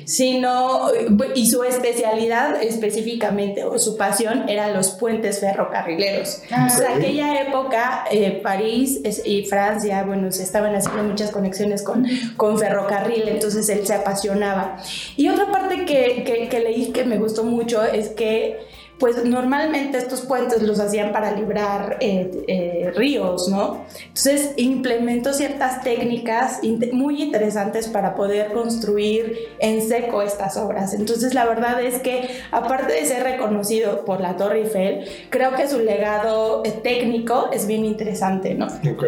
[SPEAKER 4] sino y su especialidad específicamente o su pasión eran los puentes ferrocarrileros. Ah. En aquella época eh, París y Francia, bueno, se estaban haciendo muchas conexiones con, con ferrocarril, entonces él se apasionaba. Y otra parte que, que, que leí que me gustó mucho es que pues normalmente estos puentes los hacían para librar eh, eh, ríos, ¿no? Entonces implementó ciertas técnicas muy interesantes para poder construir en seco estas obras. Entonces la verdad es que aparte de ser reconocido por la Torre Eiffel, creo que su legado eh, técnico es bien interesante, ¿no?
[SPEAKER 3] Ok.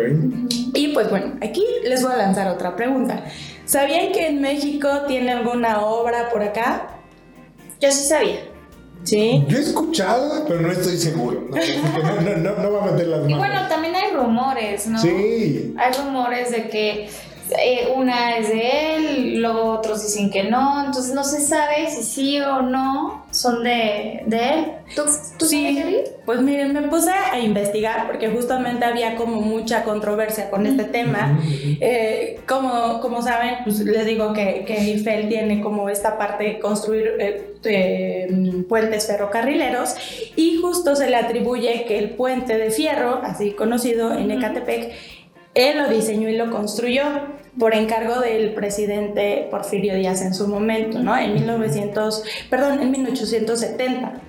[SPEAKER 4] Y pues bueno, aquí les voy a lanzar otra pregunta. ¿Sabían que en México tiene alguna obra por acá?
[SPEAKER 2] Yo sí sabía.
[SPEAKER 4] Sí.
[SPEAKER 3] Yo he escuchado, pero no estoy seguro. No, no, no, no, va a meter las manos.
[SPEAKER 2] Y bueno, también hay rumores, ¿no?
[SPEAKER 3] Sí.
[SPEAKER 2] Hay rumores de que eh, una es de él, luego otros dicen que no, entonces no se sabe si sí o no son de, de él. ¿Tú, tú
[SPEAKER 4] Sí.
[SPEAKER 2] sabes,
[SPEAKER 4] Pues miren, me puse a investigar porque justamente había como mucha controversia con este tema. Eh, como, como saben, pues les digo que, que Eiffel tiene como esta parte de construir eh, eh, puentes ferrocarrileros y justo se le atribuye que el puente de fierro, así conocido en Ecatepec, él lo diseñó y lo construyó por encargo del presidente Porfirio Díaz en su momento, ¿no? En 1900, perdón, en 1870.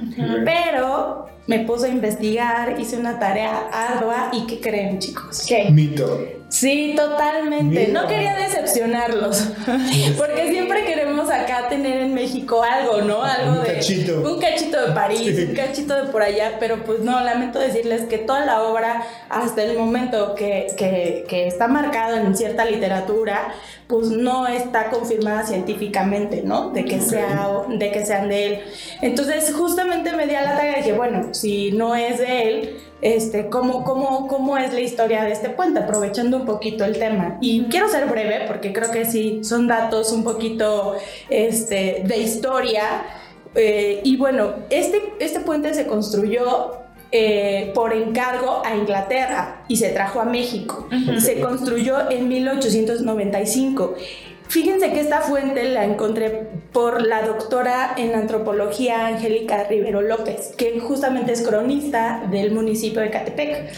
[SPEAKER 4] Pero me puse a investigar, hice una tarea ardua y ¿qué creen, chicos?
[SPEAKER 2] ¿Qué?
[SPEAKER 3] Mito.
[SPEAKER 4] Sí, totalmente. No quería decepcionarlos, [LAUGHS] porque siempre queremos acá tener en México algo, ¿no? Algo
[SPEAKER 3] Un
[SPEAKER 4] de
[SPEAKER 3] cachito.
[SPEAKER 4] un cachito de París, un cachito de por allá, pero pues no, lamento decirles que toda la obra hasta el momento que, que, que está marcado en cierta literatura, pues no está confirmada científicamente, ¿no? De que, sea, de que sean de él. Entonces, justamente me di a la tarea y dije, bueno, si no es de él, este, ¿cómo, cómo, ¿cómo es la historia de este puente? Aprovechando un poquito el tema. Y quiero ser breve porque creo que sí, son datos un poquito este, de historia. Eh, y bueno, este, este puente se construyó eh, por encargo a Inglaterra y se trajo a México. Se construyó en 1895. Fíjense que esta fuente la encontré por la doctora en antropología Angélica Rivero López, que justamente es cronista del municipio de Catepec.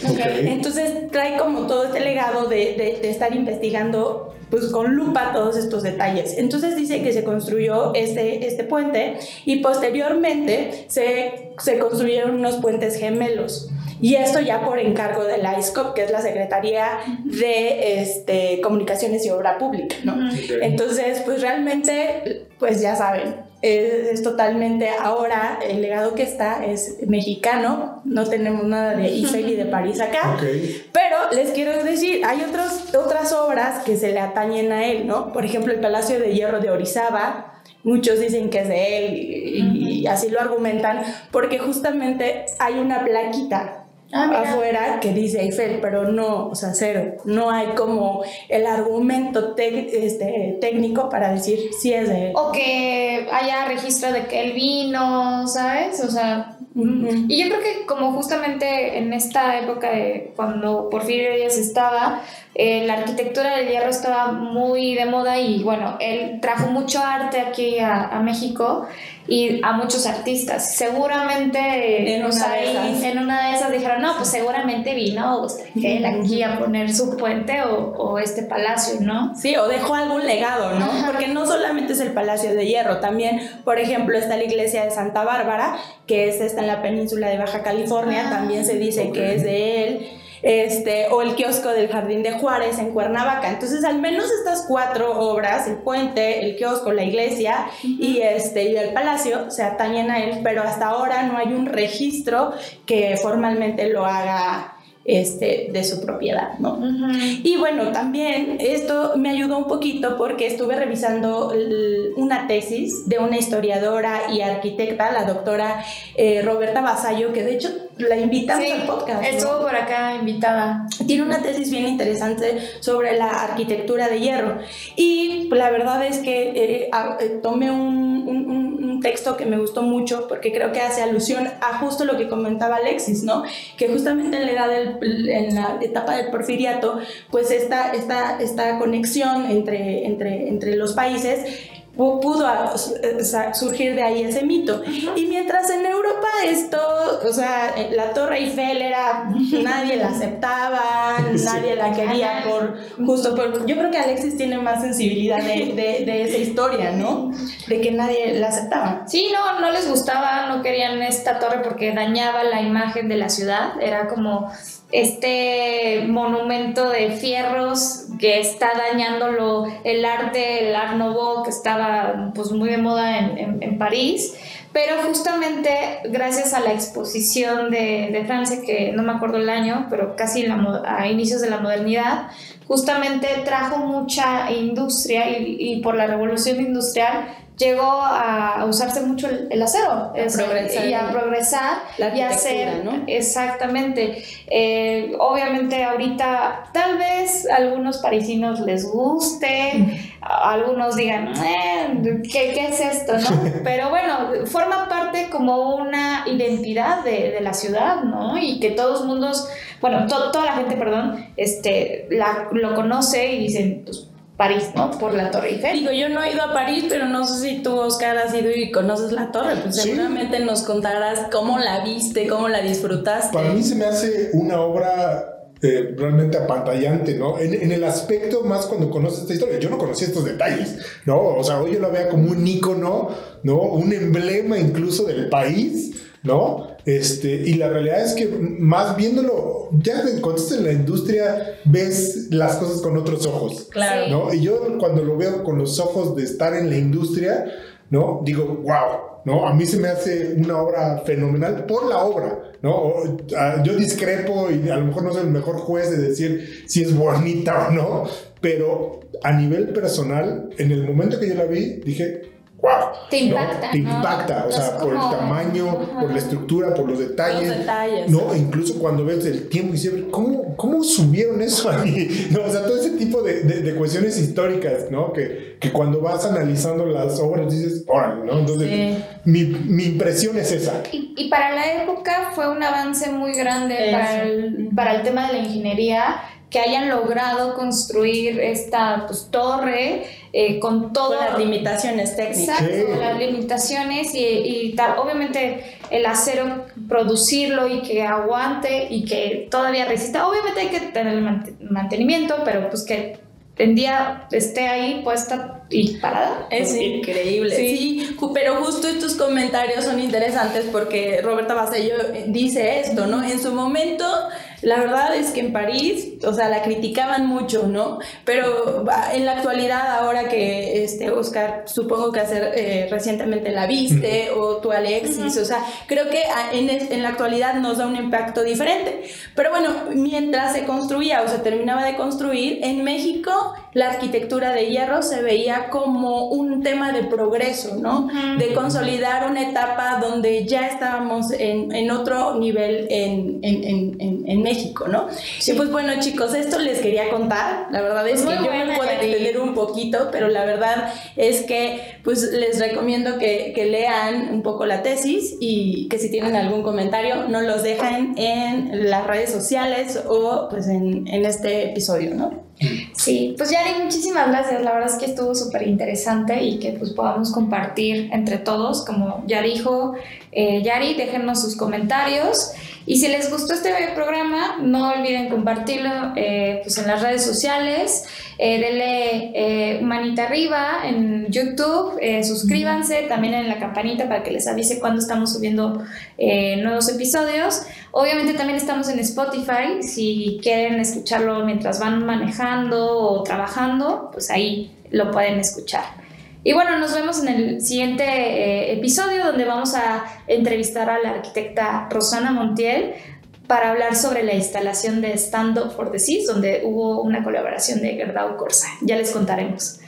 [SPEAKER 4] Entonces trae como todo este legado de, de- de estar investigando pues con lupa todos estos detalles. Entonces dice que se construyó este, este puente y posteriormente se, se construyeron unos puentes gemelos. Y esto ya por encargo de la ISCOP, que es la Secretaría de este, Comunicaciones y Obra Pública, ¿no? Entonces, pues realmente, pues ya saben, es, es totalmente ahora el legado que está es mexicano, no tenemos nada de Eiffel y de París acá.
[SPEAKER 3] Ok.
[SPEAKER 4] Pero les quiero decir, hay otros, otras obras que se le atañen a él, ¿no? Por ejemplo, el Palacio de Hierro de Orizaba. Muchos dicen que es de él y, y así lo argumentan porque justamente hay una plaquita
[SPEAKER 2] Ah,
[SPEAKER 4] afuera que dice Eiffel, pero no, o sea, cero. No hay como el argumento este, técnico para decir si es de él.
[SPEAKER 2] O que haya registro de que él vino, ¿sabes? O sea, y yo creo que como justamente en esta época de cuando Porfirio Díaz estaba, eh, la arquitectura del hierro estaba muy de moda y bueno, él trajo mucho arte aquí a, a México y a muchos artistas. Seguramente
[SPEAKER 4] En
[SPEAKER 2] pues,
[SPEAKER 4] una de
[SPEAKER 2] ahí,
[SPEAKER 4] esas.
[SPEAKER 2] en una de esas dijeron, no, pues seguramente vino que él aquí a poner su puente o, o este palacio, ¿no?
[SPEAKER 4] Sí, o dejó algún legado, ¿no? Porque no solamente es el Palacio de Hierro, también, por ejemplo, está la iglesia de Santa Bárbara, que es esta en la península de Baja California,
[SPEAKER 2] Ah,
[SPEAKER 4] también se dice que es de él. Este, o el kiosco del Jardín de Juárez en Cuernavaca. Entonces, al menos estas cuatro obras, el puente, el kiosco, la iglesia y, este, y el palacio, se atañen a él, pero hasta ahora no hay un registro que formalmente lo haga este, de su propiedad, ¿no? Y bueno, también esto me ayudó un poquito porque estuve revisando una tesis de una historiadora y arquitecta, la doctora eh, Roberta Basayo, que de hecho la invitamos
[SPEAKER 2] Sí,
[SPEAKER 4] al podcast. ¿no?
[SPEAKER 2] estuvo por acá invitada.
[SPEAKER 4] Tiene una tesis bien interesante sobre la arquitectura de hierro. Y la verdad es que eh, a- eh, tomé un, un- un- texto que me gustó mucho porque creo que hace alusión a justo lo que comentaba Alexis, ¿no? Que justamente en la edad del, en la etapa del porfiriato, pues esta, esta, esta conexión entre, entre, entre los países pudo eh, surgir de ahí ese mito. Y mientras en Europa esto, o sea, eh, la Torre Eiffel era, [LAUGHS] nadie la aceptaba, nadie la quería por, justo por, yo creo que Alexis tiene más sensibilidad de, de, de esa historia, ¿no? De que nadie la aceptaba.
[SPEAKER 2] Sí, no, no les gustaba, no querían esta torre porque dañaba la imagen de la ciudad. Era como este monumento de fierros que está dañándolo el arte, el Art Nouveau que estaba pues muy de moda en, en- París. Pero justamente gracias a la exposición de, de Francia, que no me acuerdo el año, pero casi la a inicios de la modernidad, justamente trajo mucha industria y, y por la revolución industrial llegó a usarse mucho el, acero y a progresar y a hacer ¿no? exactamente. Eh, obviamente ahorita tal vez a algunos parisinos les guste algunos digan eh, ¿qué, ¿qué, es esto no [LAUGHS] pero bueno forma parte como una identidad de, de la ciudad no y que todos mundos bueno toda la gente perdón este la, lo conoce y dicen pues París, ¿no? Por la Torre Eiffel.
[SPEAKER 4] Digo, yo no he ido a París, pero no sé si tú, Oscar, has ido y conoces la torre. Pues seguramente nos contarás cómo la viste, cómo la disfrutaste.
[SPEAKER 3] Para mí se me hace una obra eh, realmente apantallante, ¿no? En, el aspecto más cuando conoces esta historia. Yo no conocía estos detalles, ¿no? O sea, hoy yo la veo como un ícono, ¿no? Un emblema incluso del país, ¿no? Este, y la realidad es que más viéndolo, ya cuando estás en la industria, ves las cosas con otros ojos.
[SPEAKER 4] Claro.
[SPEAKER 3] ¿no? Y yo cuando lo veo con los ojos de estar en la industria, ¿no? Digo, wow, ¿no? A mí se me hace una obra fenomenal por la obra, ¿no? yo discrepo y a lo mejor no soy el mejor juez de decir si es bonita o no, pero a nivel personal, en el momento que yo la vi, dije, wow.
[SPEAKER 2] Te impacta.
[SPEAKER 3] Te impacta, o sea, por el tamaño, por la estructura, por los detalles.
[SPEAKER 4] Los detalles.
[SPEAKER 3] No, e incluso cuando ves el tiempo y dices, ¿cómo, ¿cómo subieron eso ahí? [LAUGHS] No, o sea, todo ese tipo de, de, cuestiones históricas, ¿no? Que, que, cuando vas analizando las obras dices, órale, ¿no? Entonces, mi, mi, impresión es esa.
[SPEAKER 2] Y, y, para la época fue un avance muy grande para el, para el tema de la ingeniería que hayan logrado construir esta pues, torre eh, con todas
[SPEAKER 4] las limitaciones técnicas.
[SPEAKER 2] Exacto, las limitaciones y, y obviamente el acero, producirlo y que aguante y que todavía resista. Obviamente hay que tener el mantenimiento, pero pues que en día esté ahí puesta y parada.
[SPEAKER 4] Es increíble. Sí. pero justo estos comentarios son interesantes porque Roberta Basello dice esto, ¿no? En su momento la verdad es que en París, o sea, la criticaban mucho, ¿no? Pero en la actualidad, ahora que este Oscar, supongo que hacer eh, recientemente la viste, o tú Alexis, o sea, creo que en, en, la actualidad nos da un impacto diferente. Pero bueno, mientras se construía o se terminaba de construir, en México la arquitectura de hierro se veía como un tema de progreso, ¿no? De consolidar una etapa donde ya estábamos en, en otro nivel en, en, en México, ¿no? Sí. Y pues bueno, chicos, esto les quería contar. La verdad es que yo me puedo entender un poquito, pero la verdad es que pues les recomiendo que, que, lean un poco la tesis y que si tienen algún comentario no los dejen en las redes sociales o pues en, en este episodio, ¿no?
[SPEAKER 2] Sí, pues Yari, muchísimas gracias. La verdad es que estuvo súper interesante y que pues podamos compartir entre todos, como ya dijo eh, Yari, déjenos sus comentarios. Y si les gustó este programa, no olviden compartirlo eh, pues en las redes sociales. Eh, denle eh, manita arriba en YouTube, suscríbanse también en la campanita para que les avise cuando estamos subiendo nuevos episodios. Obviamente también estamos en Spotify, si quieren escucharlo mientras van manejando o trabajando, pues ahí lo pueden escuchar. Y bueno, nos vemos en el siguiente eh, episodio donde vamos a entrevistar a la arquitecta Rosana Montiel para hablar sobre la instalación de Stand Up for the Seas, donde hubo una colaboración de Gerdau Corsa. Ya les contaremos.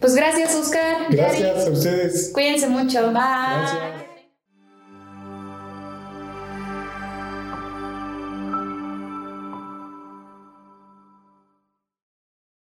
[SPEAKER 2] Pues gracias, Oscar.
[SPEAKER 3] Gracias a ustedes.
[SPEAKER 2] Cuídense mucho. Bye. Gracias.